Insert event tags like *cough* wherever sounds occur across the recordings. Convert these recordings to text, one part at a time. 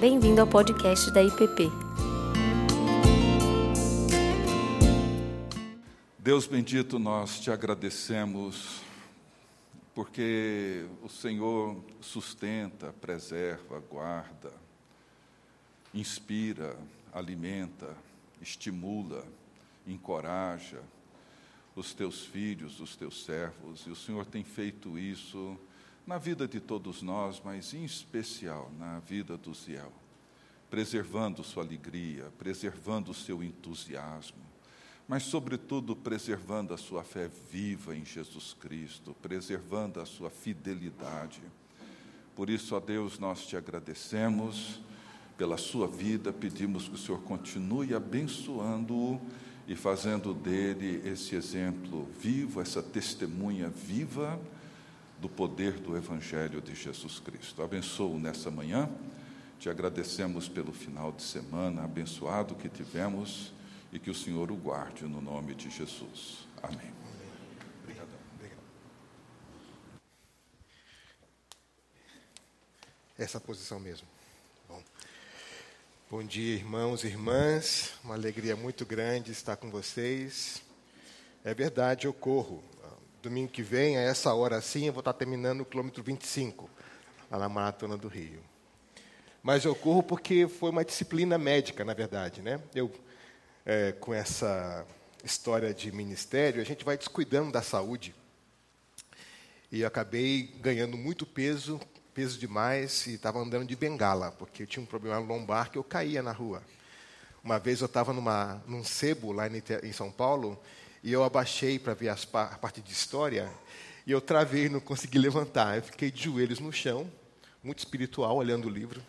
Bem-vindo ao podcast da IPP. Deus bendito, nós te agradecemos porque o Senhor sustenta, preserva, guarda, inspira, alimenta, estimula, encoraja os teus filhos, os teus servos, e o Senhor tem feito isso na vida de todos nós, mas em especial na vida do Ziel, preservando sua alegria, preservando seu entusiasmo, mas, sobretudo, preservando a sua fé viva em Jesus Cristo, preservando a sua fidelidade. Por isso, ó Deus, nós te agradecemos pela sua vida, pedimos que o Senhor continue abençoando-o e fazendo dele esse exemplo vivo, essa testemunha viva do poder do Evangelho de Jesus Cristo. Abençoo nessa manhã, te agradecemos pelo final de semana abençoado que tivemos e que o Senhor o guarde no nome de Jesus. Amém. Obrigado. Essa posição mesmo. Bom. Bom dia, irmãos e irmãs. Uma alegria muito grande estar com vocês. É verdade, eu corro. Domingo que vem, a essa hora assim, eu vou estar terminando o quilômetro 25, lá na Maratona do Rio. Mas eu corro porque foi uma disciplina médica, na verdade. Né? Eu é, com essa história de ministério, a gente vai descuidando da saúde. E eu acabei ganhando muito peso, peso demais, e estava andando de bengala, porque eu tinha um problema lombar que eu caía na rua. Uma vez eu estava num sebo lá em, em, São Paulo, e eu abaixei para ver as, a parte de história, e eu travei, não consegui levantar. Eu fiquei de joelhos no chão, muito espiritual, olhando o livro.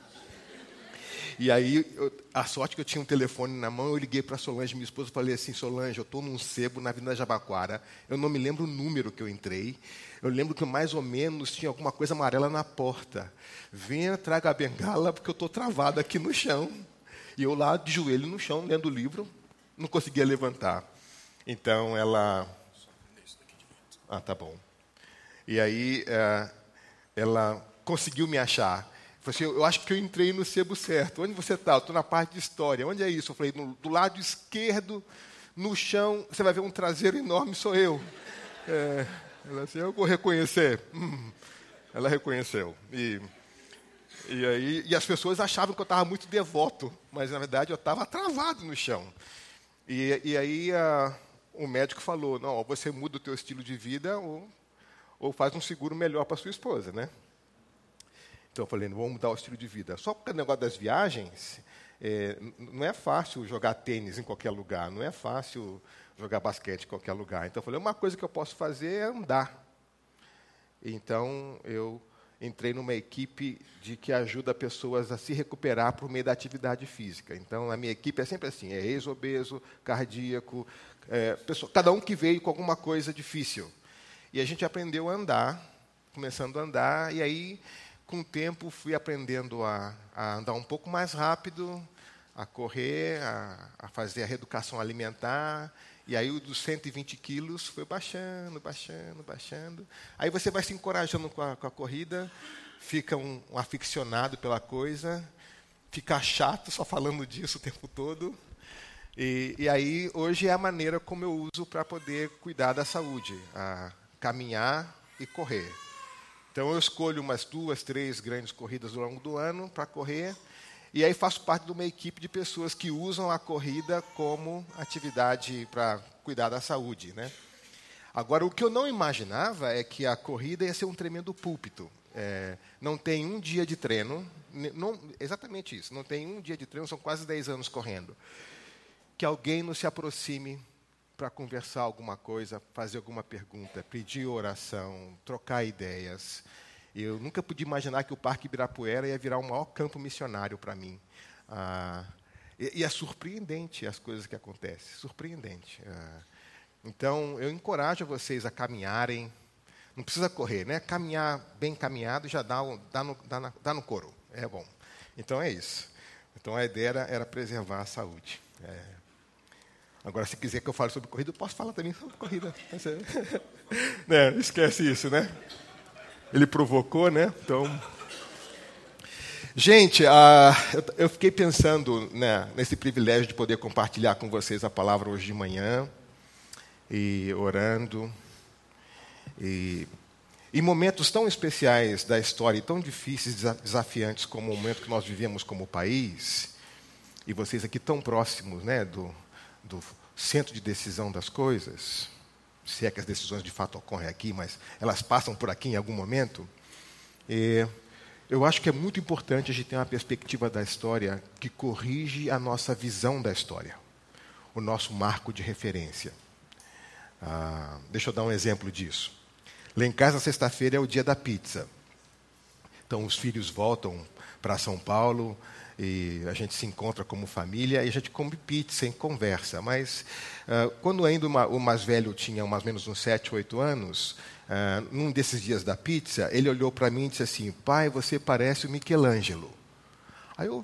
E aí, eu, a sorte que eu tinha um telefone na mão, eu liguei para Solange, minha esposa, e falei assim: Solange, eu estou num sebo na Avenida Jabaquara. Eu não me lembro o número que eu entrei. Eu lembro que mais ou menos tinha alguma coisa amarela na porta. Venha, traga a bengala, porque eu estou travado aqui no chão. E eu lá, de joelho no chão, lendo o livro, não conseguia levantar. Então ela. Ah, tá bom. E aí, é, ela conseguiu me achar. Falei assim, eu acho que eu entrei no sebo certo. Onde você está? Estou na parte de história. Onde é isso? Eu falei, no, do lado esquerdo, no chão, você vai ver um traseiro enorme, sou eu. É, ela assim, eu vou reconhecer. Hum, ela reconheceu. E, e, aí, e as pessoas achavam que eu estava muito devoto, mas na verdade eu estava travado no chão. E, e aí a, o médico falou, não, você muda o teu estilo de vida ou, ou faz um seguro melhor para sua esposa, né? Então eu falei, vamos mudar o estilo de vida. Só porque o negócio das viagens, é, não é fácil jogar tênis em qualquer lugar, não é fácil jogar basquete em qualquer lugar. Então eu falei, uma coisa que eu posso fazer é andar. Então eu entrei numa equipe de que ajuda pessoas a se recuperar por meio da atividade física. Então a minha equipe é sempre assim, é ex-obeso, cardíaco, é, pessoa, cada um que veio com alguma coisa difícil. E a gente aprendeu a andar, começando a andar, e aí com o tempo, fui aprendendo a, a andar um pouco mais rápido, a correr, a, a, fazer a reeducação alimentar. E aí, o dos 120 quilos foi baixando, baixando, baixando. Aí você vai se encorajando com a, com a corrida, fica um, um aficionado pela coisa, fica chato só falando disso o tempo todo. E, e aí, hoje é a maneira como eu uso para poder cuidar da saúde: caminhar e correr. Então eu escolho umas duas, três grandes corridas ao longo do ano para correr. E aí faço parte de uma equipe de pessoas que usam a corrida como atividade para cuidar da saúde. Né? Agora, o que eu não imaginava é que a corrida ia ser um tremendo púlpito. É, não tem um dia de treino, não, exatamente isso, não tem um dia de treino, são quase 10 anos correndo. Que alguém não se aproxime para conversar alguma coisa, fazer alguma pergunta, pedir oração, trocar ideias. Eu nunca podia imaginar que o Parque Ibirapuera ia virar o maior campo missionário para mim. Ah, e, e, é surpreendente as coisas que acontecem, surpreendente. Ah, então, eu encorajo vocês a caminharem. Não precisa correr, né? Caminhar bem caminhado já dá, dá, no, dá, na, dá no couro. É bom. Então, é isso. Então, a ideia era, era preservar a saúde. É, Agora, se quiser que eu fale sobre corrida, eu posso falar também sobre corrida. *laughs* né? Esquece isso, né? Ele provocou, né? Então. Gente, eu, eu, fiquei pensando né, nesse privilégio de poder compartilhar com vocês a palavra hoje de manhã, e orando, e em momentos tão especiais da história e tão difíceis, desafiantes como o momento que nós vivemos como país, e vocês aqui tão próximos né, do, do centro de decisão das coisas, se é que as decisões de fato ocorrem aqui, mas elas passam por aqui em algum momento. E eu acho que é muito importante a gente ter uma perspectiva da história que corrige a nossa visão da história, o nosso marco de referência. Ah, deixa eu dar um exemplo disso. Lá em casa, sexta-feira é o dia da pizza. Então, os filhos voltam para São Paulo, e a gente se encontra como família e a gente come pizza em conversa. Mas uh, quando ainda uma, o mais velho tinha mais ou menos uns 7, 8 anos, uh, num desses dias da pizza, ele olhou para mim e disse assim: Pai, você parece o Michelangelo. Aí eu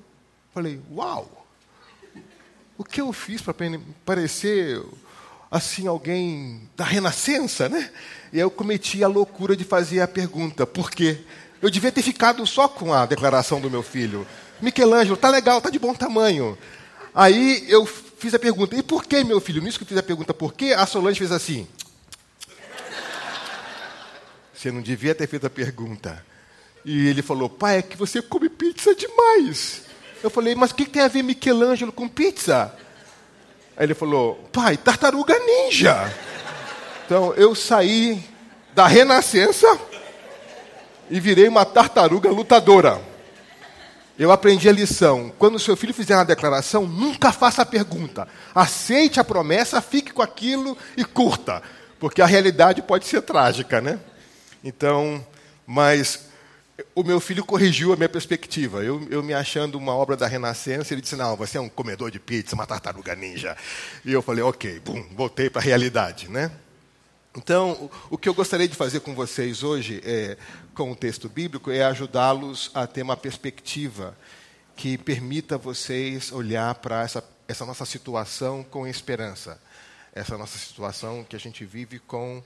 falei: Uau! O que eu fiz para parecer assim alguém da Renascença, né? E eu cometi a loucura de fazer a pergunta: por quê? Eu devia ter ficado só com a declaração do meu filho. Michelangelo, tá legal, tá de bom tamanho. Aí eu fiz a pergunta, e por que, meu filho? Nisso que eu fiz a pergunta, por que? A Solange fez assim. Você não devia ter feito a pergunta. E ele falou, pai, é que você come pizza demais. Eu falei, mas o que tem a ver Michelangelo com pizza? Aí ele falou, pai, tartaruga ninja. Então eu saí da renascença e virei uma tartaruga lutadora eu aprendi a lição. Quando seu filho fizer uma declaração, nunca faça a pergunta. Aceite a promessa, fique com aquilo e curta. Porque a realidade pode ser trágica, né? Então, mas o meu filho corrigiu a minha perspectiva. Eu, eu, me achando uma obra da Renascença, ele disse: Não, você é um comedor de pizza, uma tartaruga ninja. E eu falei: Ok, bum, voltei para a realidade, né? Então, o que eu gostaria de fazer com vocês hoje, é, com o texto bíblico, é ajudá-los a ter uma perspectiva que permita vocês olhar para essa, essa nossa situação com esperança. Essa nossa situação que a gente vive com,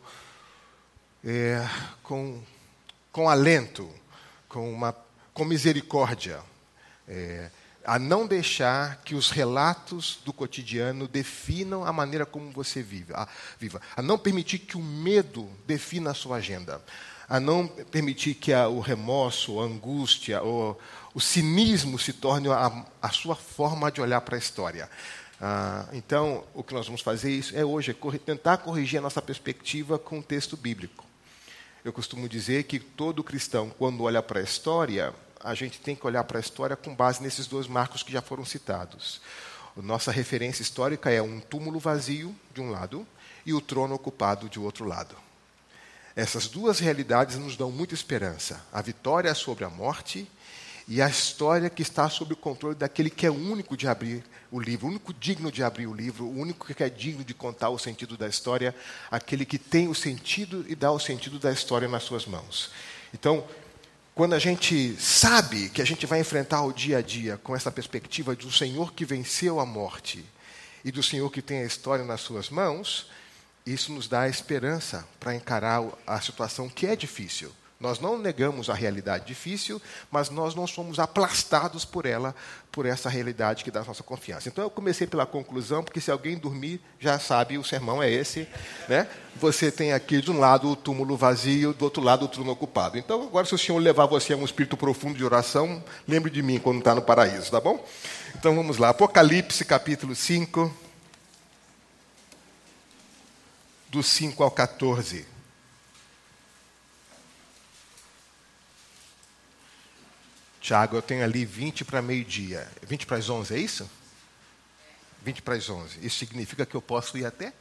é, com, com alento, com, uma, com misericórdia. É, a não deixar que os relatos do cotidiano definam a maneira como você vive, a, viva, a não permitir que o medo defina a sua agenda, a não permitir que a, o remorso, a angústia, o, o cinismo se torne a, a, sua forma de olhar para a história. Ah, então, o que nós vamos fazer isso é hoje é tentar corrigir a nossa perspectiva com o texto bíblico. Eu costumo dizer que todo cristão, quando olha para a história, a gente tem que olhar para a história com base nesses dois marcos que já foram citados. Nossa referência histórica é um túmulo vazio, de um lado, e o trono ocupado, de outro lado. Essas duas realidades nos dão muita esperança: a vitória sobre a morte e a história que está sob o controle daquele que é único de abrir o livro, o único digno de abrir o livro, o único que é digno de contar o sentido da história, aquele que tem o sentido e dá o sentido da história nas suas mãos. Então, quando a gente sabe que a gente vai enfrentar o dia a dia com essa perspectiva do Senhor que venceu a morte e do Senhor que tem a história nas suas mãos, isso nos dá esperança para encarar a situação que é difícil. Nós não negamos a realidade difícil, mas nós não somos aplastados por ela, por essa realidade que dá a nossa confiança. Então eu comecei pela conclusão, porque se alguém dormir, já sabe, o sermão é esse. Né? Você tem aqui de um lado o túmulo vazio, do outro lado o trono ocupado. Então, agora, se o Senhor levar você a um espírito profundo de oração, lembre de mim quando está no paraíso, tá bom? Então vamos lá. Apocalipse capítulo 5. Do 5 ao 14. Tiago, eu tenho ali 20 para meio-dia. 20 para as 11, é isso? 20 para as 11. Isso significa que eu posso ir até?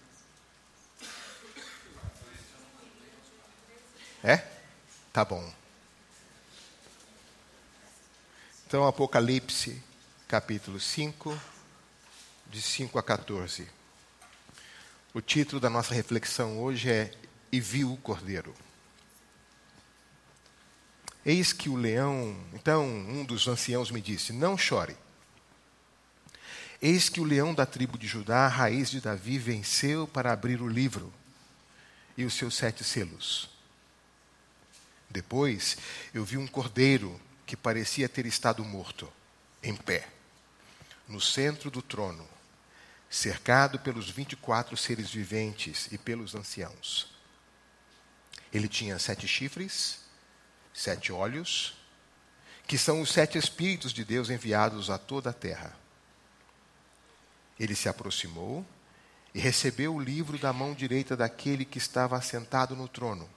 É? Tá bom. Então, Apocalipse, capítulo 5, de 5 a 14. O título da nossa reflexão hoje é E viu o Cordeiro. Eis que o leão. Então, um dos anciãos me disse: Não chore. Eis que o leão da tribo de Judá, raiz de Davi, venceu para abrir o livro e os seus sete selos. Depois eu vi um cordeiro que parecia ter estado morto, em pé, no centro do trono, cercado pelos vinte e quatro seres viventes e pelos anciãos. Ele tinha sete chifres, sete olhos, que são os sete Espíritos de Deus enviados a toda a terra. Ele se aproximou e recebeu o livro da mão direita daquele que estava assentado no trono.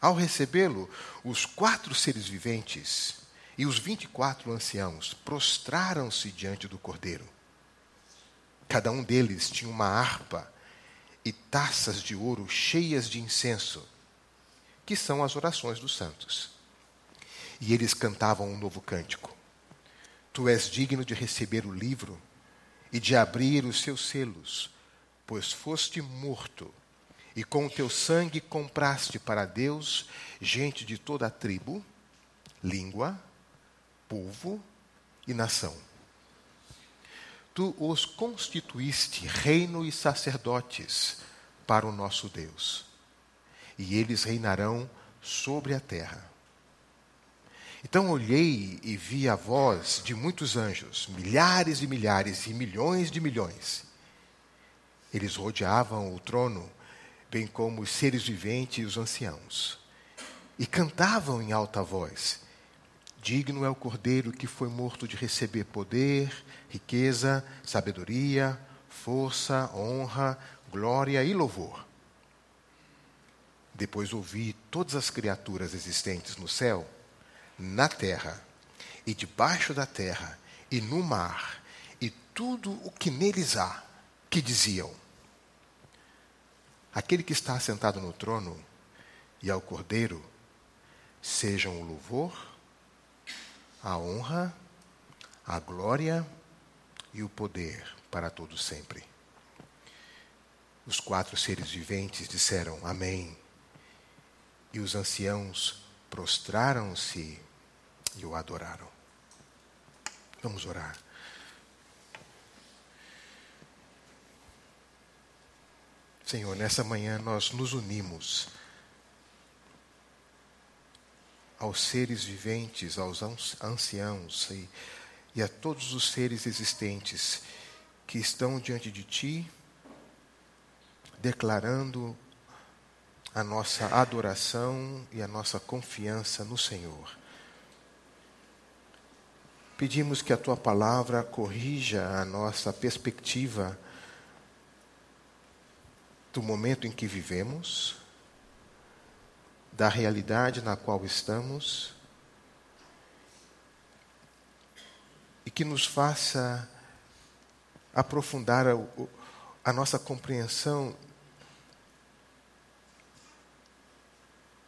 Ao recebê-lo, os quatro seres viventes e os vinte e quatro anciãos prostraram-se diante do cordeiro. Cada um deles tinha uma harpa e taças de ouro cheias de incenso, que são as orações dos santos. E eles cantavam um novo cântico. Tu és digno de receber o livro e de abrir os seus selos, pois foste morto, e com o teu sangue compraste para Deus gente de toda a tribo, língua, povo e nação. Tu os constituíste reino e sacerdotes para o nosso Deus, e eles reinarão sobre a terra. Então olhei e vi a voz de muitos anjos, milhares e milhares e milhões de milhões. Eles rodeavam o trono, bem como os seres viventes e os anciãos, e cantavam em alta voz: Digno é o cordeiro que foi morto de receber poder, riqueza, sabedoria, força, honra, glória e louvor. Depois ouvi todas as criaturas existentes no céu na terra, e debaixo da terra, e no mar, e tudo o que neles há, que diziam: Aquele que está sentado no trono e ao Cordeiro, sejam o louvor, a honra, a glória e o poder para todos sempre. Os quatro seres viventes disseram Amém. E os anciãos prostraram-se e o adoraram. Vamos orar. Senhor, nessa manhã nós nos unimos aos seres viventes, aos anciãos e, e a todos os seres existentes que estão diante de Ti, declarando a nossa adoração e a nossa confiança no Senhor. Pedimos que a tua palavra corrija a nossa perspectiva do momento em que vivemos, da realidade na qual estamos, e que nos faça aprofundar a, a nossa compreensão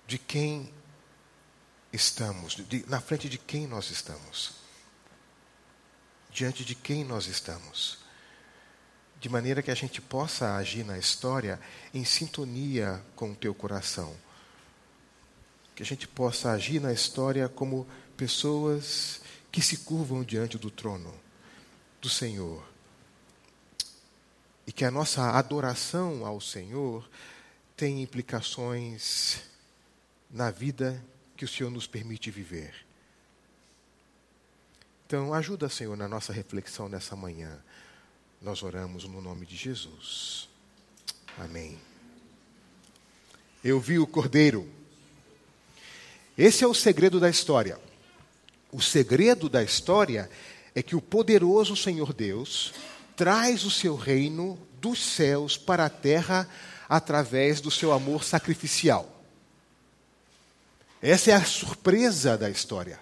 de quem estamos, de, na frente de quem nós estamos diante de quem nós estamos. De maneira que a gente possa agir na história em sintonia com o teu coração. Que a gente possa agir na história como pessoas que se curvam diante do trono do Senhor. E que a nossa adoração ao Senhor tem implicações na vida que o Senhor nos permite viver. Então, ajuda, Senhor, na nossa reflexão nessa manhã. Nós oramos no nome de Jesus. Amém. Eu vi o Cordeiro. Esse é o segredo da história. O segredo da história é que o poderoso Senhor Deus traz o seu reino dos céus para a terra através do seu amor sacrificial. Essa é a surpresa da história.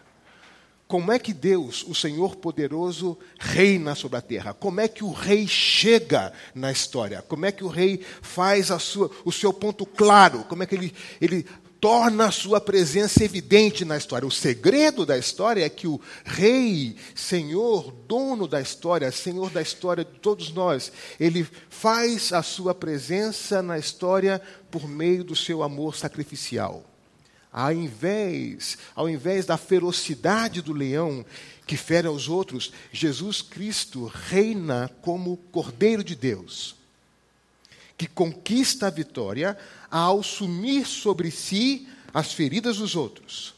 Como é que Deus, o Senhor poderoso, reina sobre a terra? Como é que o rei chega na história? Como é que o rei faz sua, o seu ponto claro? Como é que ele, ele torna a sua presença evidente na história? O segredo da história é que o rei, Senhor, dono da história, Senhor da história de todos nós, ele faz a sua presença na história por meio do seu amor sacrificial. Ao invés, ao invés da ferocidade do leão que fere aos outros, Jesus Cristo reina como Cordeiro de Deus, que conquista a vitória ao assumir sobre si as feridas dos outros,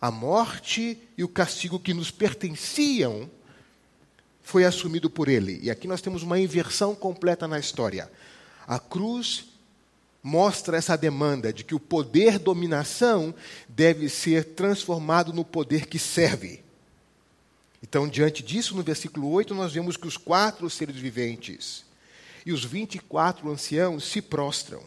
a morte e o castigo que nos pertenciam foi assumido por ele. E aqui nós temos uma inversão completa na história. A cruz mostra essa demanda de que o poder dominação deve ser transformado no poder que serve. Então, diante disso, no versículo 8, nós vemos que os quatro seres viventes e os 24 anciãos se prostram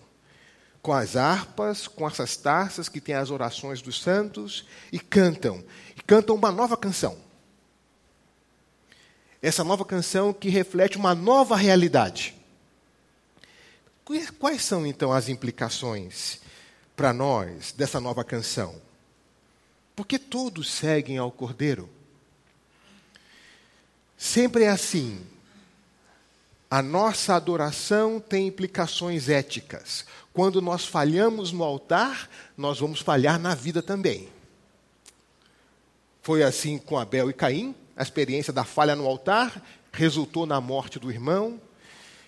com as harpas, com essas taças que têm as orações dos santos e cantam. E cantam uma nova canção. Essa nova canção que reflete uma nova realidade. Quais são então as implicações para nós dessa nova canção? Porque todos seguem ao Cordeiro. Sempre é assim. A nossa adoração tem implicações éticas. Quando nós falhamos no altar, nós vamos falhar na vida também. Foi assim com Abel e Caim, a experiência da falha no altar resultou na morte do irmão.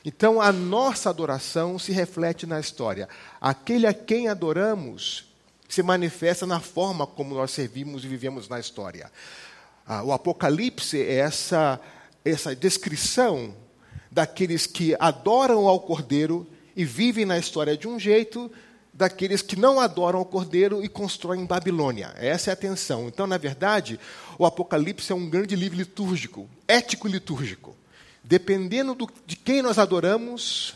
Então, a nossa adoração se reflete na história. Aquele a quem adoramos se manifesta na forma como nós servimos e vivemos na história. Ah, o Apocalipse é essa, essa descrição daqueles que adoram ao Cordeiro e vivem na história de um jeito, daqueles que não adoram o Cordeiro e constroem Babilônia. Essa é a tensão. Então, na verdade, o Apocalipse é um grande livro litúrgico, ético-litúrgico. Dependendo do, de quem nós adoramos,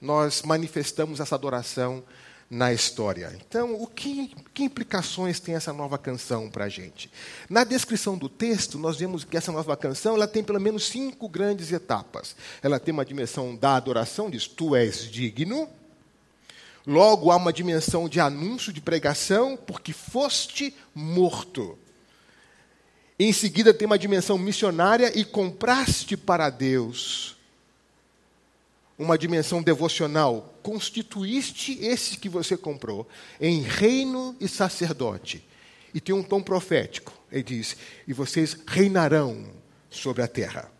nós manifestamos essa adoração na história. Então, o que, que implicações tem essa nova canção para a gente? Na descrição do texto, nós vemos que essa nova canção ela tem pelo menos cinco grandes etapas. Ela tem uma dimensão da adoração, diz: Tu és digno. Logo, há uma dimensão de anúncio, de pregação, porque foste morto. Em seguida, tem uma dimensão missionária e compraste para Deus uma dimensão devocional. Constituíste esse que você comprou em reino e sacerdote. E tem um tom profético. Ele diz: E vocês reinarão sobre a terra.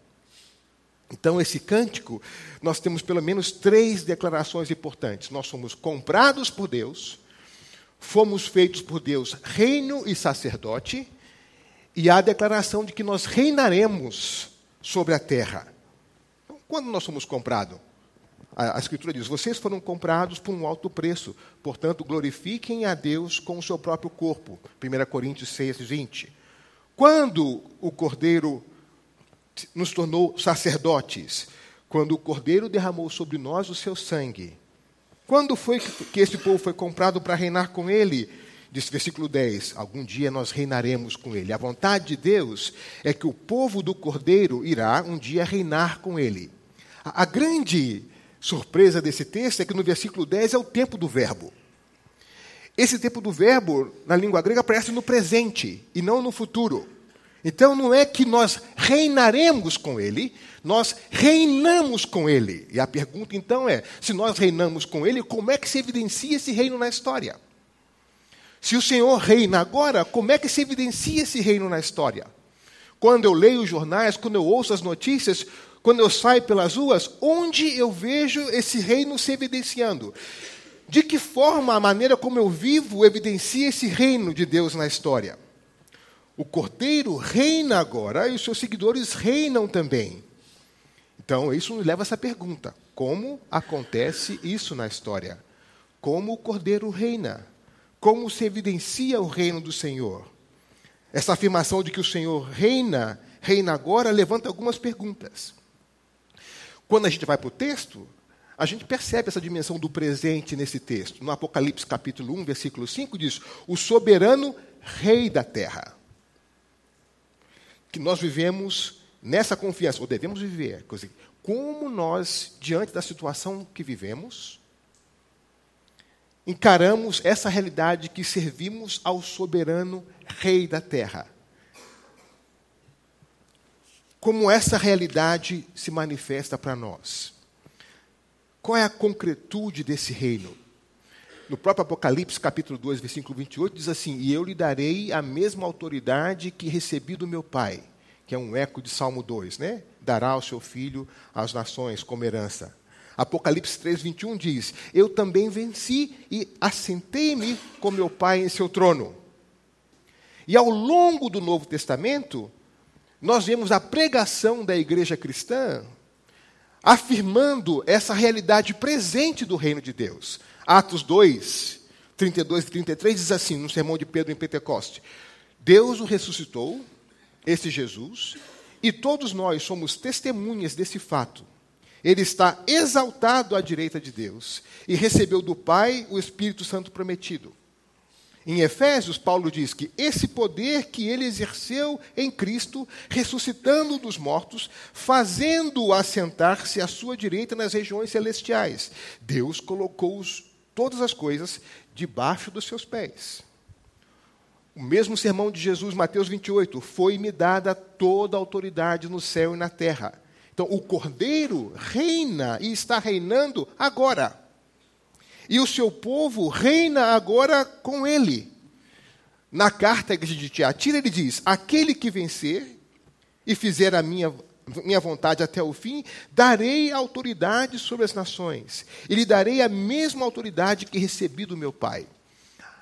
Então, esse cântico, nós temos pelo menos três declarações importantes. Nós somos comprados por Deus, fomos feitos por Deus reino e sacerdote, e há a declaração de que nós reinaremos sobre a terra. Então, quando nós somos comprados? A, Escritura diz: vocês foram comprados por um alto preço, portanto, glorifiquem a Deus com o seu próprio corpo. 1 Coríntios 6, 20. Quando o Cordeiro nos tornou sacerdotes? Quando o Cordeiro derramou sobre nós o seu sangue. Quando foi que esse povo foi comprado para reinar com ele? Diz versículo 10: Algum dia nós reinaremos com ele. A vontade de Deus é que o povo do Cordeiro irá um dia reinar com ele. A, a grande surpresa desse texto é que no versículo 10 é o tempo do verbo. Esse tempo do verbo, na língua grega, aparece no presente e não no futuro. Então não é que nós reinaremos com ele, nós reinamos com ele. E a pergunta então é: se nós reinamos com ele, como é que se evidencia esse reino na história? Se o Senhor reina agora, como é que se evidencia esse reino na história? Quando eu leio os jornais, quando eu ouço as notícias, quando eu saio pelas ruas, onde eu vejo esse reino se evidenciando? De que forma a maneira como eu vivo evidencia esse reino de Deus na história? O cordeiro reina agora e os seus seguidores reinam também. Então, isso nos leva a essa pergunta: como acontece isso na história? Como o cordeiro reina? Como se evidencia o reino do Senhor? Essa afirmação de que o Senhor reina, reina agora, levanta algumas perguntas. Quando a gente vai para o texto, a gente percebe essa dimensão do presente nesse texto. No Apocalipse capítulo 1, versículo 5 diz: "O soberano rei da terra". Que nós vivemos nessa confiança, ou devemos viver, como nós diante da situação que vivemos, encaramos essa realidade que servimos ao soberano rei da terra como essa realidade se manifesta para nós. Qual é a concretude desse reino? No próprio Apocalipse, capítulo 2, versículo 28, diz assim: E eu lhe darei a mesma autoridade que recebi do meu Pai, que é um eco de Salmo 2, né? Dará ao seu filho as nações como herança. Apocalipse 3, 21 diz: Eu também venci e assentei-me com meu Pai em seu trono. E ao longo do Novo Testamento, nós vemos a pregação da igreja cristã afirmando essa realidade presente do reino de Deus. Atos 2, 32 e 33 diz assim, no sermão de Pedro em Pentecoste: Deus o ressuscitou, esse Jesus, e todos nós somos testemunhas desse fato. Ele está exaltado à direita de Deus e recebeu do Pai o Espírito Santo prometido. Em Efésios, Paulo diz que esse poder que ele exerceu em Cristo, ressuscitando dos mortos, fazendo-o assentar-se à sua direita nas regiões celestiais, Deus colocou todas as coisas debaixo dos seus pés. O mesmo sermão de Jesus, Mateus 28, foi-me dada toda a autoridade no céu e na terra. Então, o Cordeiro reina e está reinando agora. E o seu povo reina agora com ele. Na carta de Tiatira, ele diz: Aquele que vencer e fizer a minha, minha vontade até o fim, darei autoridade sobre as nações. E lhe darei a mesma autoridade que recebi do meu Pai.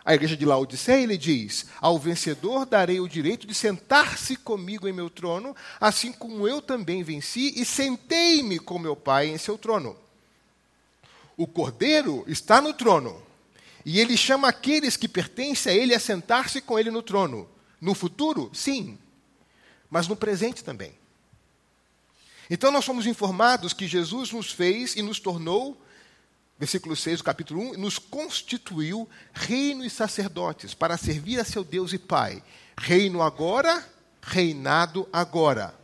A igreja de Laodiceia, ele diz: Ao vencedor darei o direito de sentar-se comigo em meu trono, assim como eu também venci e sentei-me com meu Pai em seu trono. O cordeiro está no trono. E ele chama aqueles que pertencem a ele a sentar-se com ele no trono. No futuro, sim. Mas no presente também. Então nós somos informados que Jesus nos fez e nos tornou, versículo 6 do capítulo 1, nos constituiu reino e sacerdotes para servir a seu Deus e Pai. Reino agora, reinado agora.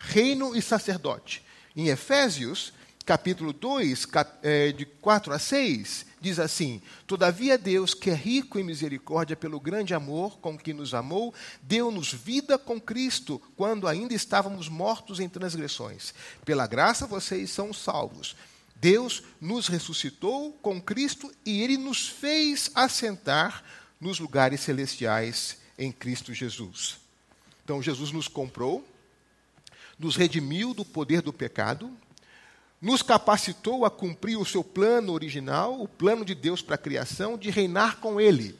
Reino e sacerdote. Em Efésios, capítulo 2, é, de 4 a 6, diz assim: Todavia Deus, que é rico em misericórdia pelo grande amor com que nos amou, deu-nos vida com Cristo, quando ainda estávamos mortos em transgressões. Pela graça vocês são salvos. Deus nos ressuscitou com Cristo e ele nos fez assentar nos lugares celestiais em Cristo Jesus. Então Jesus nos comprou, nos redimiu do poder do pecado, nos capacitou a cumprir o seu plano original, o plano de Deus para a criação, de reinar com Ele.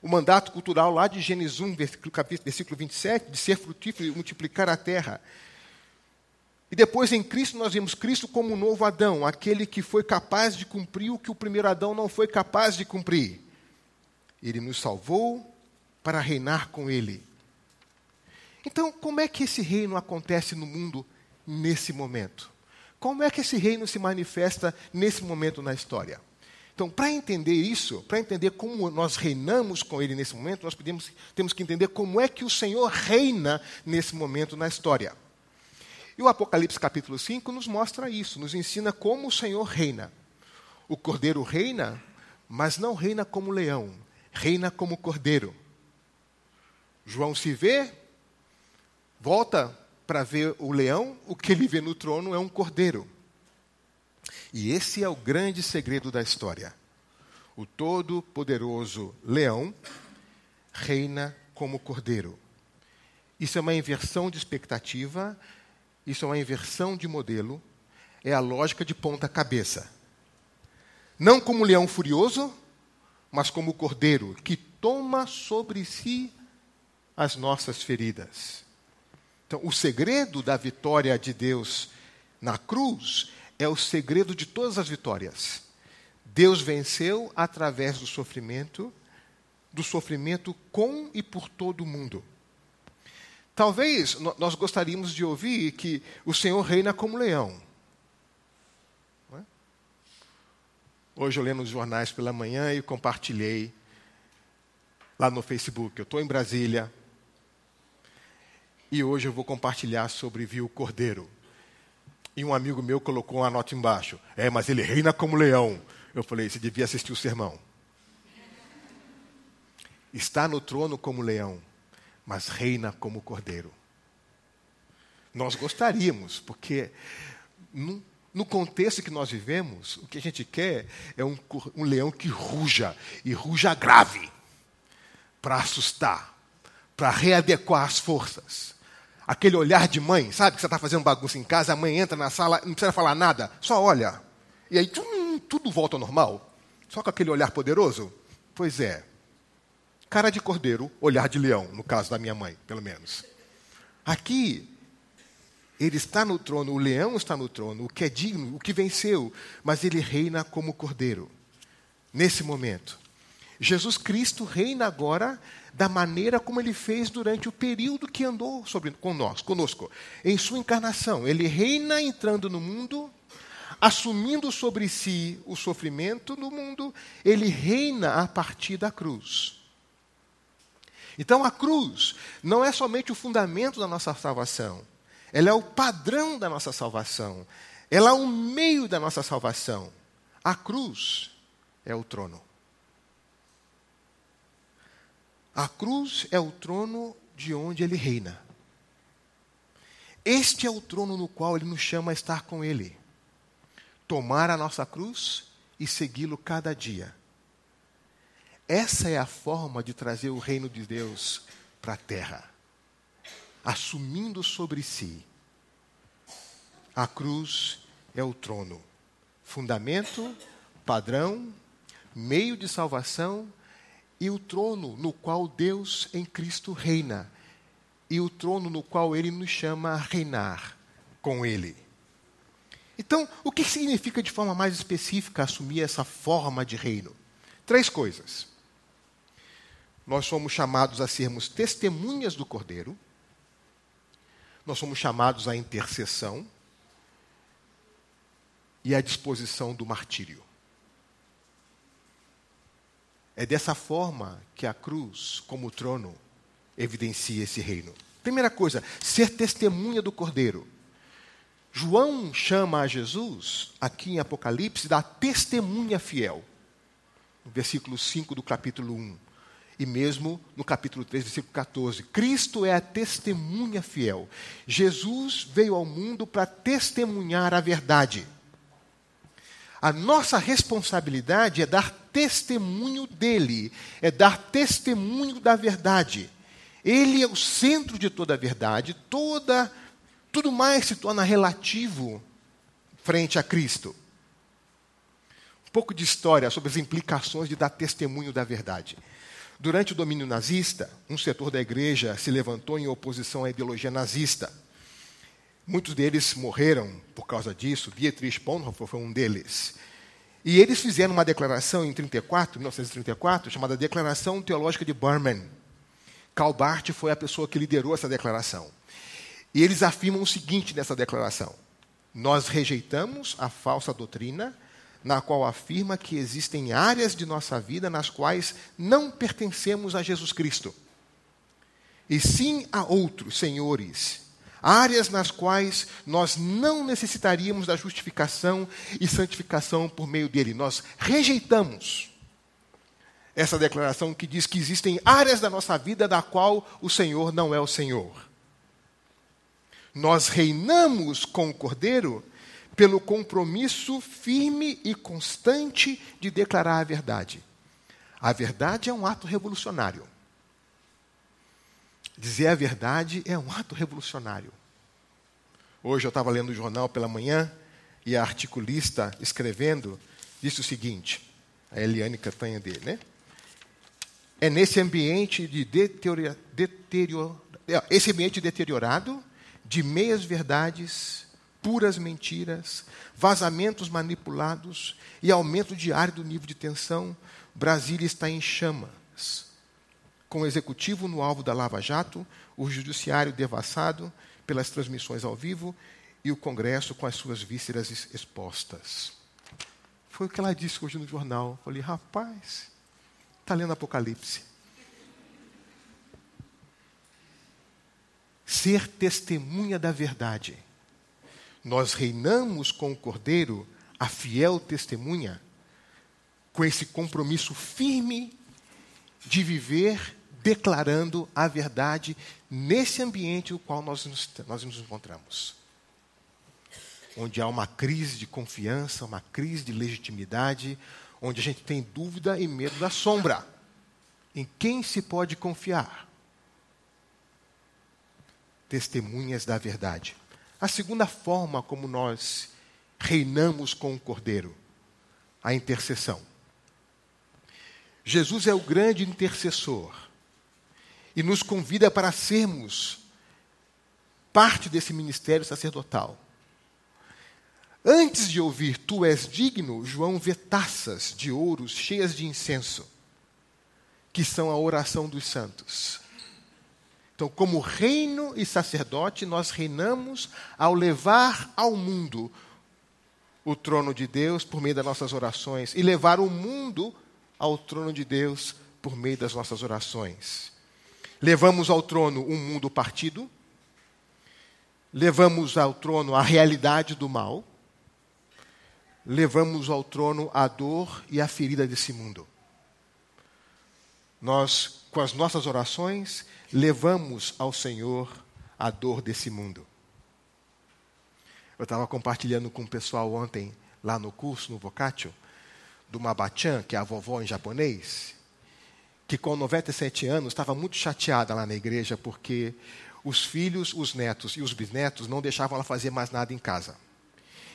O mandato cultural lá de Gênesis 1, versículo 27, de ser frutífero e multiplicar a terra. E depois em Cristo nós vemos Cristo como um novo Adão, aquele que foi capaz de cumprir o que o primeiro Adão não foi capaz de cumprir. Ele nos salvou para reinar com Ele. Então, como é que esse reino acontece no mundo nesse momento? Como é que esse reino se manifesta nesse momento na história? Então, para entender isso, para entender como nós reinamos com ele nesse momento, nós podemos, temos que entender como é que o Senhor reina nesse momento na história. E o Apocalipse capítulo 5 nos mostra isso, nos ensina como o Senhor reina. O cordeiro reina, mas não reina como leão, reina como cordeiro. João se vê, volta para ver o leão, o que ele vê no trono é um cordeiro. E esse é o grande segredo da história. O todo-poderoso leão reina como cordeiro. Isso é uma inversão de expectativa, isso é uma inversão de modelo, é a lógica de ponta-cabeça. Não como leão furioso, mas como cordeiro que toma sobre si as nossas feridas. Então, o segredo da vitória de Deus na cruz é o segredo de todas as vitórias. Deus venceu através do sofrimento, do sofrimento com e por todo o mundo. Talvez nós gostaríamos de ouvir que o Senhor reina como leão. É? Hoje eu lendo os jornais pela manhã e compartilhei lá no Facebook. Eu estou em Brasília, e hoje eu vou compartilhar sobre Viu Cordeiro. E um amigo meu colocou uma nota embaixo. É, mas ele reina como leão. Eu falei, você devia assistir o sermão. Está no trono como leão, mas reina como cordeiro. Nós gostaríamos, porque no, no contexto que nós vivemos, o que a gente quer é um, um leão que ruja, e ruja grave, para assustar, para readequar as forças aquele olhar de mãe, sabe? Que você está fazendo bagunça em casa, a mãe entra na sala, não precisa falar nada, só olha. E aí tudo volta ao normal. Só com aquele olhar poderoso? Pois é. Cara de cordeiro, olhar de leão, no caso da minha mãe, pelo menos. Aqui, ele está no trono, o leão está no trono, o que é digno, o que venceu, mas ele reina como cordeiro. Nesse momento. Jesus Cristo reina agora da maneira como ele fez durante o período que andou sobre, conosco, conosco. Em sua encarnação, ele reina entrando no mundo, assumindo sobre si o sofrimento no mundo, ele reina a partir da cruz. Então a cruz não é somente o fundamento da nossa salvação, ela é o padrão da nossa salvação, ela é o meio da nossa salvação. A cruz é o trono. A cruz é o trono de onde ele reina. Este é o trono no qual ele nos chama a estar com ele. Tomar a nossa cruz e segui-lo cada dia. Essa é a forma de trazer o reino de Deus para a terra, assumindo sobre si. A cruz é o trono, fundamento, padrão, meio de salvação e o trono no qual Deus em Cristo reina, e o trono no qual ele nos chama a reinar com ele. Então, o que significa de forma mais específica assumir essa forma de reino? Três coisas nós somos chamados a sermos testemunhas do Cordeiro, nós somos chamados à intercessão e à disposição do martírio. É dessa forma que a cruz, como trono, evidencia esse reino. Primeira coisa, ser testemunha do Cordeiro. João chama a Jesus, aqui em Apocalipse, da testemunha fiel. No versículo 5 do capítulo 1 e mesmo no capítulo 3, versículo 14. Cristo é a testemunha fiel. Jesus veio ao mundo para testemunhar a verdade. A nossa responsabilidade é dar testemunho dele, é dar testemunho da verdade. Ele é o centro de toda a verdade, toda tudo mais se torna relativo frente a Cristo. Um pouco de história sobre as implicações de dar testemunho da verdade. Durante o domínio nazista, um setor da igreja se levantou em oposição à ideologia nazista. Muitos deles morreram por causa disso. Dietrich Bonhoeffer foi um deles. E eles fizeram uma declaração em 34, 1934, chamada Declaração Teológica de Berman. Karl Barth foi a pessoa que liderou essa declaração. E eles afirmam o seguinte nessa declaração: Nós rejeitamos a falsa doutrina na qual afirma que existem áreas de nossa vida nas quais não pertencemos a Jesus Cristo, e sim a outros senhores, áreas nas quais nós não necessitaríamos da justificação e santificação por meio dele. Nós rejeitamos essa declaração que diz que existem áreas da nossa vida da qual o Senhor não é o Senhor. Nós reinamos com o Cordeiro pelo compromisso firme e constante de declarar a verdade. A verdade é um ato revolucionário. Dizer a verdade é um ato revolucionário. Hoje eu estava lendo o jornal pela manhã e a articulista escrevendo disse o seguinte, a Eliane Catanha dele, né? É nesse ambiente de deterioro, deterioro, é, esse ambiente deteriorado de meias verdades puras mentiras, vazamentos manipulados e aumento diário do nível de tensão, Brasília está em chamas. Com o executivo no alvo da Lava Jato, o judiciário devassado pelas transmissões ao vivo e o Congresso com as suas vísceras expostas. Foi o que ela disse hoje no jornal. falei, rapaz, está lendo Apocalipse. Ser testemunha da verdade nós reinamos com o Cordeiro, a fiel testemunha, com esse compromisso firme de viver declarando a verdade nesse ambiente no qual nós nos, nós nos encontramos. Onde há uma crise de confiança, uma crise de legitimidade, onde a gente tem dúvida e medo da sombra. Em quem se pode confiar? Testemunhas da verdade. A segunda forma como nós reinamos com o Cordeiro, a intercessão. Jesus é o grande intercessor e nos convida para sermos parte desse ministério sacerdotal. Antes de ouvir tu és digno, João vê taças de ouro cheias de incenso, que são a oração dos santos. Então, como reino e sacerdote, nós reinamos ao levar ao mundo o trono de Deus por meio das nossas orações e levar o mundo ao trono de Deus por meio das nossas orações. Levamos ao trono um mundo partido, levamos ao trono a realidade do mal, levamos ao trono a dor e a ferida desse mundo. Nós, com as nossas orações, levamos ao Senhor a dor desse mundo. Eu estava compartilhando com o pessoal ontem, lá no curso, no Vocatio, do Mabachan, que é a vovó em japonês, que com 97 anos estava muito chateada lá na igreja porque os filhos, os netos e os bisnetos não deixavam ela fazer mais nada em casa.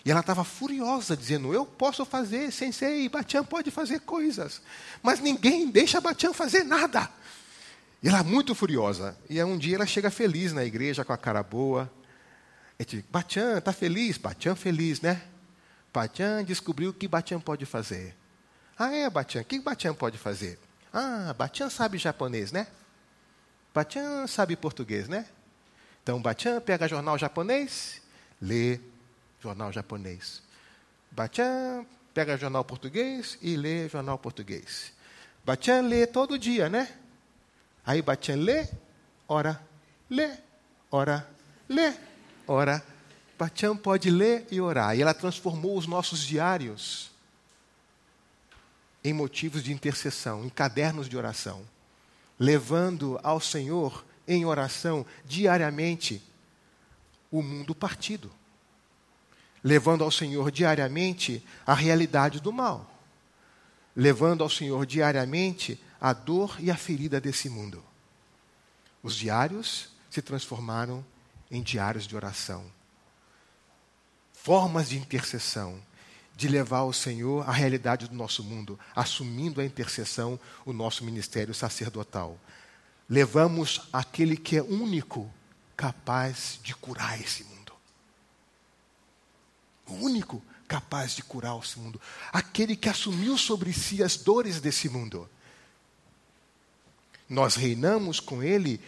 E ela estava furiosa, dizendo: Eu posso fazer, sensei, Batian pode fazer coisas, mas ninguém deixa Batian fazer nada. E ela muito furiosa. E um dia ela chega feliz na igreja, com a cara boa. E diz: Batian, está feliz? Batian feliz, né? Batian descobriu o que Batian pode fazer. Ah, é, Batian, o que Batian pode fazer? Ah, Batian sabe japonês, né? Batian sabe português, né? Então, Batian pega jornal japonês, lê jornal japonês. Batian pega jornal português e lê jornal português. Batian lê todo dia, né? Aí Batian lê, ora, lê, ora, lê, ora. Batian pode ler e orar. E ela transformou os nossos diários em motivos de intercessão, em cadernos de oração, levando ao Senhor em oração diariamente o mundo partido, levando ao Senhor diariamente a realidade do mal, levando ao Senhor diariamente a dor e a ferida desse mundo. Os diários se transformaram em diários de oração, formas de intercessão de levar ao Senhor a realidade do nosso mundo, assumindo a intercessão, o nosso ministério sacerdotal. Levamos aquele que é único, capaz de curar esse mundo. O único capaz de curar esse mundo. Aquele que assumiu sobre si as dores desse mundo. Nós reinamos com ele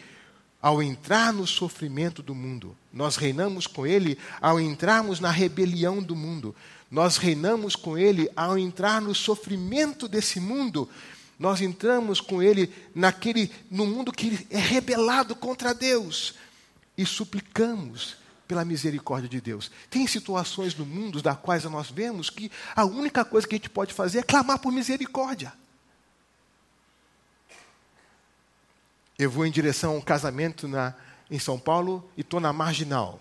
ao entrar no sofrimento do mundo. Nós reinamos com ele ao entrarmos na rebelião do mundo. Nós reinamos com Ele ao entrar no sofrimento desse mundo. Nós entramos com Ele naquele, no mundo que é rebelado contra Deus e suplicamos pela misericórdia de Deus. Tem situações no mundo das quais nós vemos que a única coisa que a gente pode fazer é clamar por misericórdia. Eu vou em direção a um casamento na, em São Paulo e estou na marginal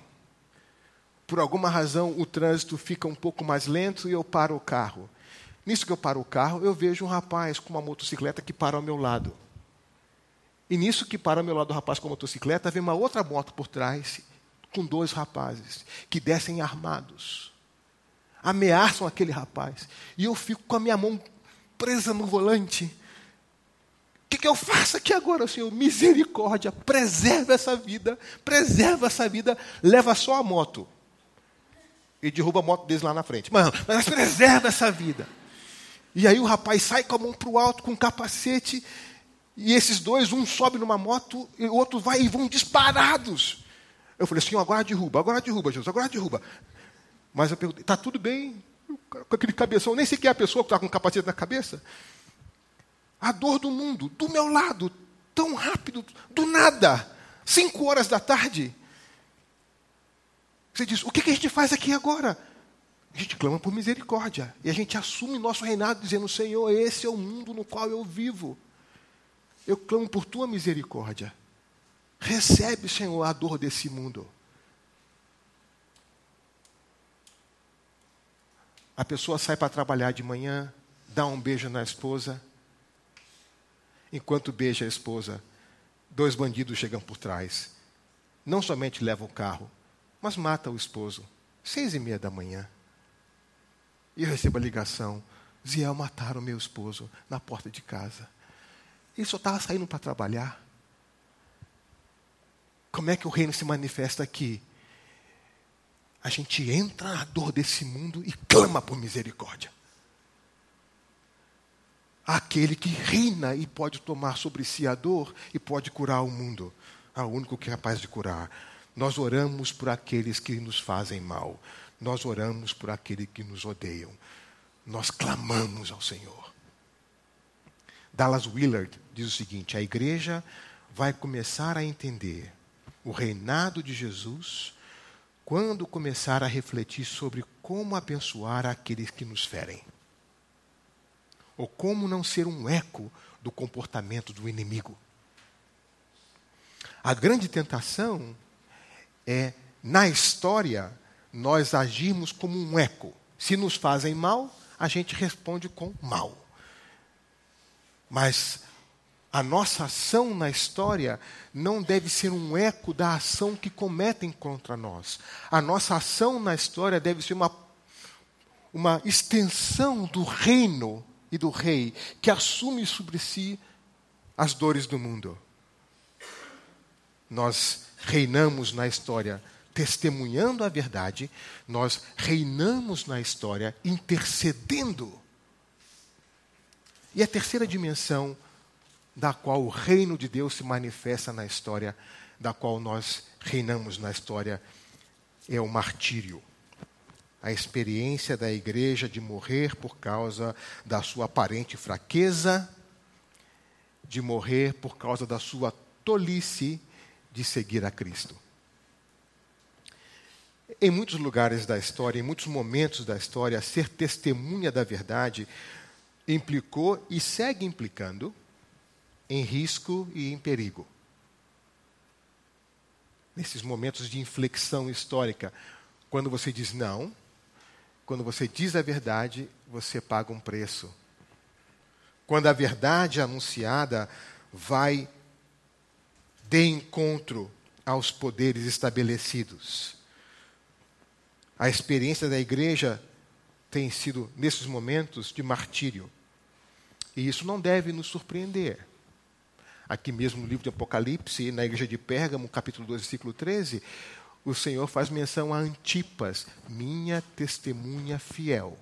por alguma razão o trânsito fica um pouco mais lento e eu paro o carro. Nisso que eu paro o carro, eu vejo um rapaz com uma motocicleta que para ao meu lado. E nisso que para ao meu lado o rapaz com a motocicleta, vem uma outra moto por trás, com dois rapazes, que descem armados. Ameaçam aquele rapaz. E eu fico com a minha mão presa no volante. O que, que eu faço aqui agora, Senhor? Misericórdia, preserva essa vida, preserva essa vida, leva só a moto e derruba a moto deles lá na frente. Mano, mas preserva essa vida. E aí o rapaz sai com a mão para o alto, com um capacete, e esses dois, um sobe numa moto e o outro vai e vão disparados. Eu falei assim, agora derruba, agora derruba, Jesus, agora derruba. Mas eu perguntei, está tudo bem? Com aquele cabeção, nem sequer a pessoa que está com o capacete na cabeça. A dor do mundo, do meu lado, tão rápido, do nada, cinco horas da tarde. Você diz: o que, a gente faz aqui agora? A gente clama por misericórdia. E a gente assume nosso reinado dizendo: Senhor, esse é o mundo no qual eu vivo. Eu clamo por tua misericórdia. Recebe, Senhor, a dor desse mundo. A pessoa sai para trabalhar de manhã, dá um beijo na esposa. Enquanto beija a esposa, dois bandidos chegam por trás. Não somente levam o carro, mas mata o esposo. Seis e meia da manhã. E eu recebo a ligação. Ziel mataram meu esposo na porta de casa. Ele só estava saindo para trabalhar. Como é que o reino se manifesta aqui? A gente entra na dor desse mundo e clama por misericórdia. Aquele que reina e pode tomar sobre si a dor e pode curar o mundo. É o único que é capaz de curar. Nós oramos por aqueles que nos fazem mal. Nós oramos por aqueles que nos odeiam. Nós clamamos ao Senhor. Dallas Willard diz o seguinte: a igreja vai começar a entender o reinado de Jesus quando começar a refletir sobre como abençoar aqueles que nos ferem. Ou como não ser um eco do comportamento do inimigo. A grande tentação é, na história, nós agirmos como um eco. Se nos fazem mal, a gente responde com mal. Mas a nossa ação na história não deve ser um eco da ação que cometem contra nós. A nossa ação na história deve ser uma, uma extensão do reino e do rei que assume sobre si as dores do mundo. Nós reinamos na história testemunhando a verdade, nós reinamos na história intercedendo. E a terceira dimensão da qual o reino de Deus se manifesta na história, da qual nós reinamos na história, é o martírio. A experiência da igreja de morrer por causa da sua aparente fraqueza, de morrer por causa da sua tolice de seguir a Cristo. Em muitos lugares da história, em muitos momentos da história, ser testemunha da verdade implicou e segue implicando em risco e em perigo. Nesses momentos de inflexão histórica, quando você diz não, quando você diz a verdade, você paga um preço. Quando a verdade anunciada vai de encontro aos poderes estabelecidos. A experiência da igreja tem sido, nesses momentos, de martírio. E isso não deve nos surpreender. Aqui mesmo no livro de Apocalipse, na igreja de Pérgamo, capítulo 2, versículo 13, o Senhor faz menção a Antipas, minha testemunha fiel.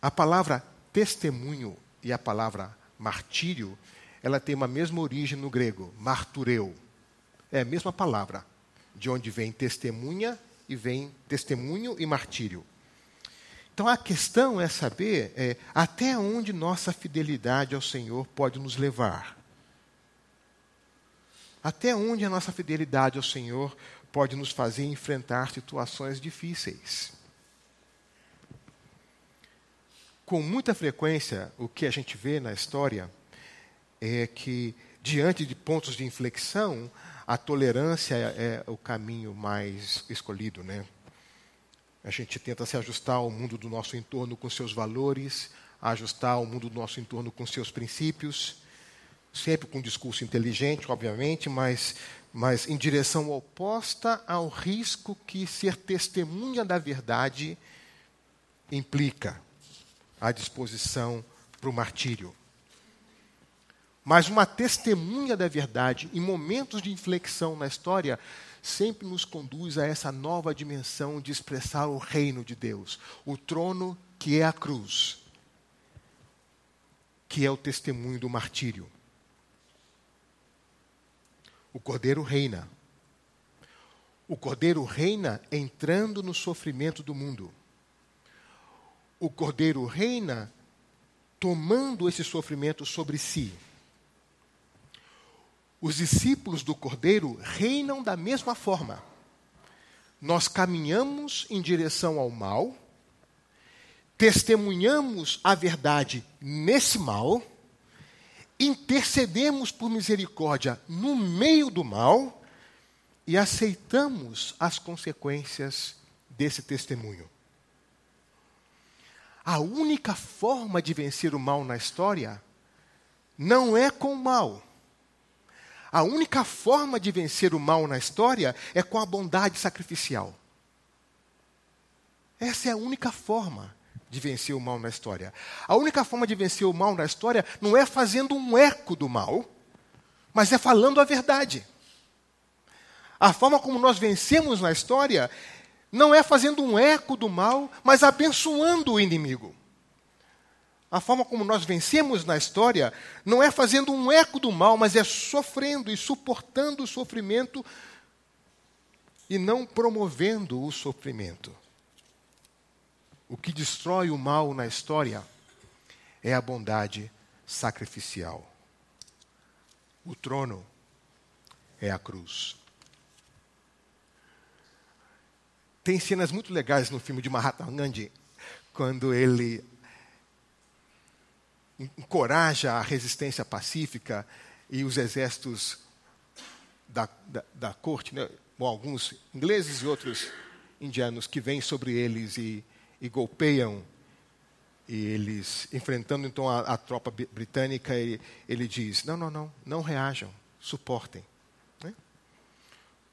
A palavra testemunho e a palavra martírio, ela tem uma mesma origem no grego, martureu. É a mesma palavra, de onde vem testemunha e vem testemunho e martírio. Então a questão é saber é, até onde nossa fidelidade ao Senhor pode nos levar. Até onde a nossa fidelidade ao Senhor pode nos fazer enfrentar situações difíceis. Com muita frequência, o que a gente vê na história é que, diante de pontos de inflexão, a tolerância é, o caminho mais escolhido, né? A gente tenta se ajustar ao mundo do nosso entorno com seus valores, ajustar ao mundo do nosso entorno com seus princípios, sempre com um discurso inteligente, obviamente, mas, mas em direção oposta ao risco que ser testemunha da verdade implica à disposição para o martírio. Mas uma testemunha da verdade, em momentos de inflexão na história, sempre nos conduz a essa nova dimensão de expressar o reino de Deus, o trono que é a cruz, que é o testemunho do martírio. O cordeiro reina. O cordeiro reina entrando no sofrimento do mundo. O cordeiro reina tomando esse sofrimento sobre si. Os discípulos do Cordeiro reinam da mesma forma. Nós caminhamos em direção ao mal, testemunhamos a verdade nesse mal, intercedemos por misericórdia no meio do mal e aceitamos as consequências desse testemunho. A única forma de vencer o mal na história não é com o mal a única forma de vencer o mal na história é com a bondade sacrificial. Essa é a única forma de vencer o mal na história. A única forma de vencer o mal na história não é fazendo um eco do mal, mas é falando a verdade. A forma como nós vencemos na história não é fazendo um eco do mal, mas abençoando o inimigo. A forma como nós vencemos na história não é fazendo um eco do mal, mas é sofrendo e suportando o sofrimento e não promovendo o sofrimento. O que destrói o mal na história é a bondade sacrificial. O trono é a cruz. Tem cenas muito legais no filme de Mahatma Gandhi, quando ele encoraja a resistência pacífica e os exércitos da, da, da corte, né? Bom, alguns ingleses e outros indianos que vêm sobre eles e, e golpeiam e eles enfrentando então a, a tropa britânica ele, ele, diz não não não não reajam suportem né?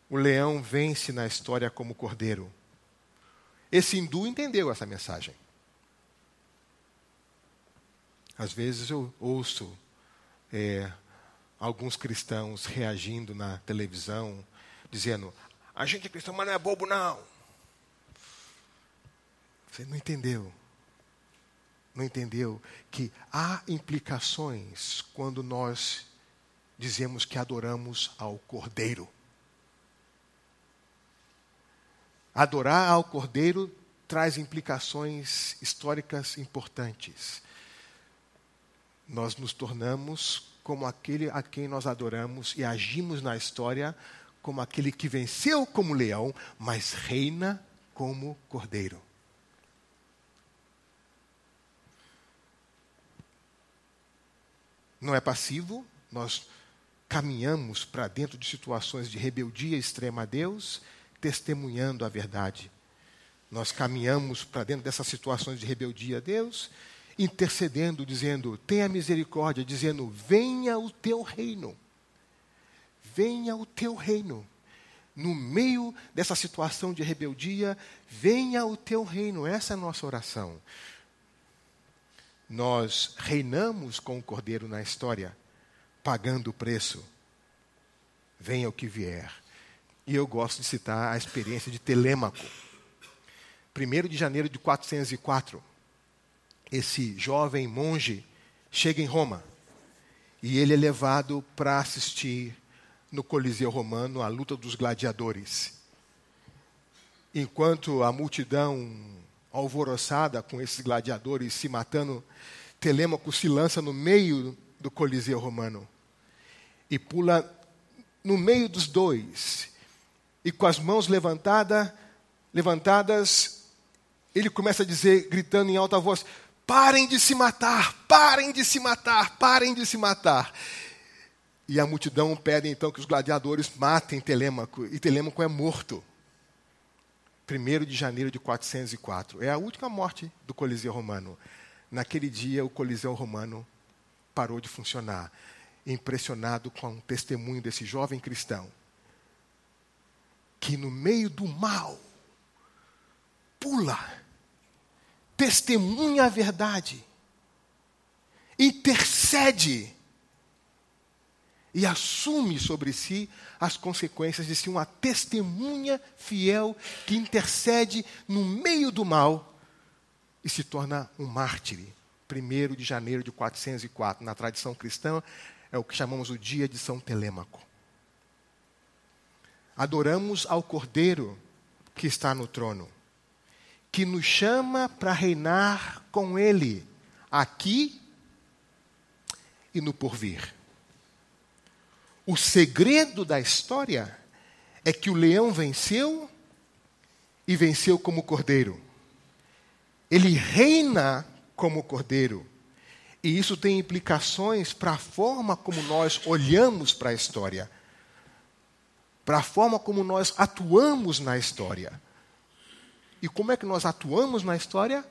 o leão vence na história como cordeiro esse hindu entendeu essa mensagem às vezes eu ouço é, alguns cristãos reagindo na televisão, dizendo: a gente é cristão, mas não é bobo, não. Você não entendeu. Não entendeu que há implicações quando nós dizemos que adoramos ao Cordeiro. Adorar ao Cordeiro traz implicações históricas importantes nós nos tornamos como aquele a quem nós adoramos e agimos na história como aquele que venceu como leão, mas reina como cordeiro. Não é passivo, nós caminhamos para dentro de situações de rebeldia extrema a Deus, testemunhando a verdade. Nós caminhamos para dentro dessas situações de rebeldia a Deus, intercedendo, dizendo: tenha misericórdia, dizendo: venha o teu reino. Venha o teu reino. No meio dessa situação de rebeldia, venha o teu reino. Essa é a nossa oração. Nós reinamos com o Cordeiro na história, pagando o preço. Venha o que vier. E eu gosto de citar a experiência de Telêmaco. 1 de janeiro de 404 esse jovem monge chega em Roma e ele é levado para assistir no Coliseu Romano a luta dos gladiadores. Enquanto a multidão alvoroçada com esses gladiadores se matando, Telêmaco se lança no meio do Coliseu Romano e pula no meio dos dois. E com as mãos levantada, levantadas, ele começa a dizer, gritando em alta voz: Parem de se matar, parem de se matar, parem de se matar. E a multidão pede então que os gladiadores matem Telêmaco, e Telêmaco é morto. 1 de janeiro de 404. É a última morte do Coliseu Romano. Naquele dia, o Coliseu Romano parou de funcionar, impressionado com o testemunho desse jovem cristão, que no meio do mal pula testemunha a verdade, intercede e assume sobre si as consequências de ser uma testemunha fiel que intercede no meio do mal e se torna um mártir. 1 de janeiro de 404, na tradição cristã, é o que chamamos o dia de São Telêmaco. Adoramos ao Cordeiro que está no trono que nos chama para reinar com Ele, aqui e no porvir. O segredo da história é que o leão venceu e venceu como cordeiro. Ele reina como cordeiro. E isso tem implicações para a forma como nós olhamos para a história, para a forma como nós atuamos na história. E como é que nós atuamos na história?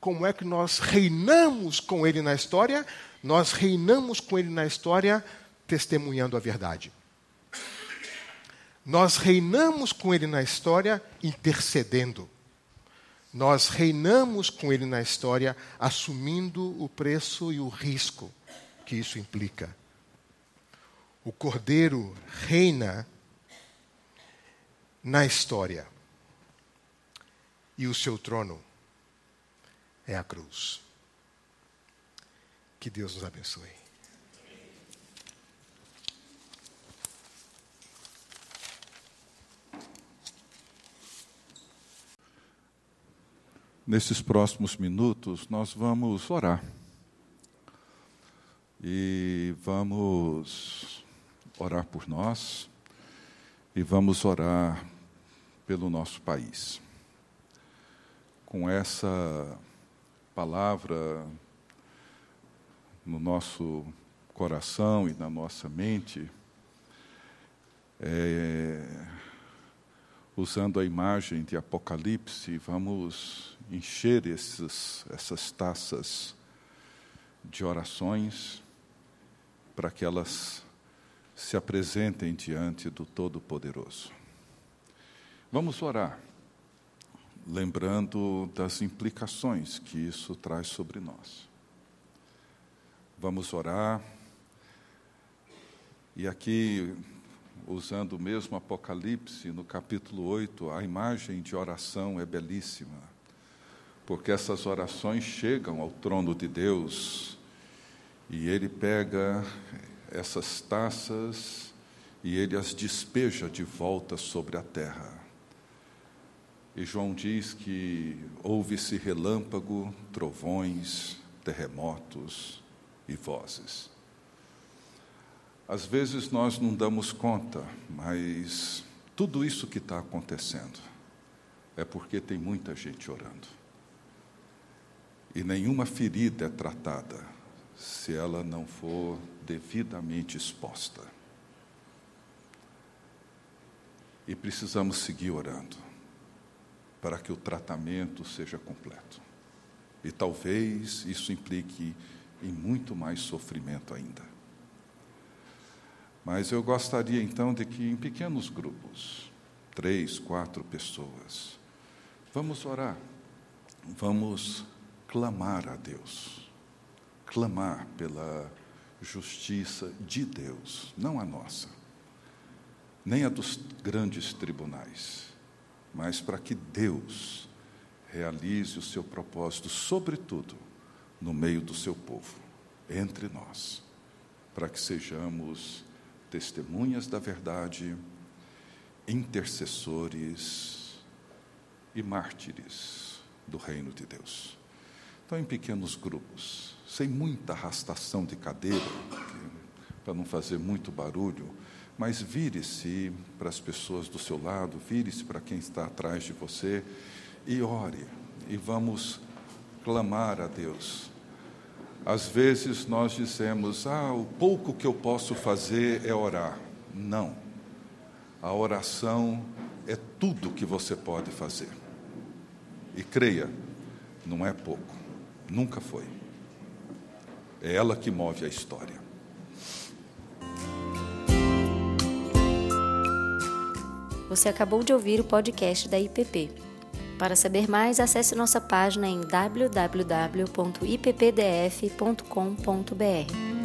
Como é que nós reinamos com Ele na história? Nós reinamos com Ele na história testemunhando a verdade. Nós reinamos com Ele na história intercedendo. Nós reinamos com Ele na história, assumindo o preço e o risco que isso implica. O Cordeiro reina na história. E o seu trono é a cruz. Que Deus nos abençoe. Nesses próximos minutos, nós vamos orar. E vamos orar por nós e vamos orar pelo nosso país. Com essa palavra no nosso coração e na nossa mente, é, usando a imagem de Apocalipse, vamos encher esses, essas taças de orações para que elas se apresentem diante do Todo-Poderoso. Vamos orar, lembrando das implicações que isso traz sobre nós. Vamos orar, e aqui, usando o mesmo Apocalipse, no capítulo 8, a imagem de oração é belíssima, porque essas orações chegam ao trono de Deus e ele pega essas taças e ele as despeja de volta sobre a terra. E João diz que houve-se relâmpago, trovões, terremotos e vozes. Às vezes nós não damos conta, mas tudo isso que está acontecendo é porque tem muita gente orando. E nenhuma ferida é tratada se ela não for devidamente exposta. E precisamos seguir orando para que o tratamento seja completo. E talvez isso implique em muito mais sofrimento ainda. Mas eu gostaria então de que em pequenos grupos, três, quatro pessoas, vamos orar, vamos clamar a Deus, clamar pela justiça de Deus, não a nossa, nem a dos grandes tribunais, mas para que Deus realize o seu propósito, sobretudo no meio do seu povo, entre nós, para que sejamos testemunhas da verdade, intercessores e mártires do reino de Deus. Então, em pequenos grupos, sem muita arrastação de cadeira, para não fazer muito barulho, mas vire-se para as pessoas do seu lado, vire-se para quem está atrás de você e ore. E vamos clamar a Deus. Às vezes nós dizemos, ah, o pouco que eu posso fazer é orar. Não. A oração é tudo que você pode fazer. E creia, não é pouco. Nunca foi. É ela que move a história. Você acabou de ouvir o podcast da IPP. Para saber mais, acesse nossa página em www.ippdf.com.br.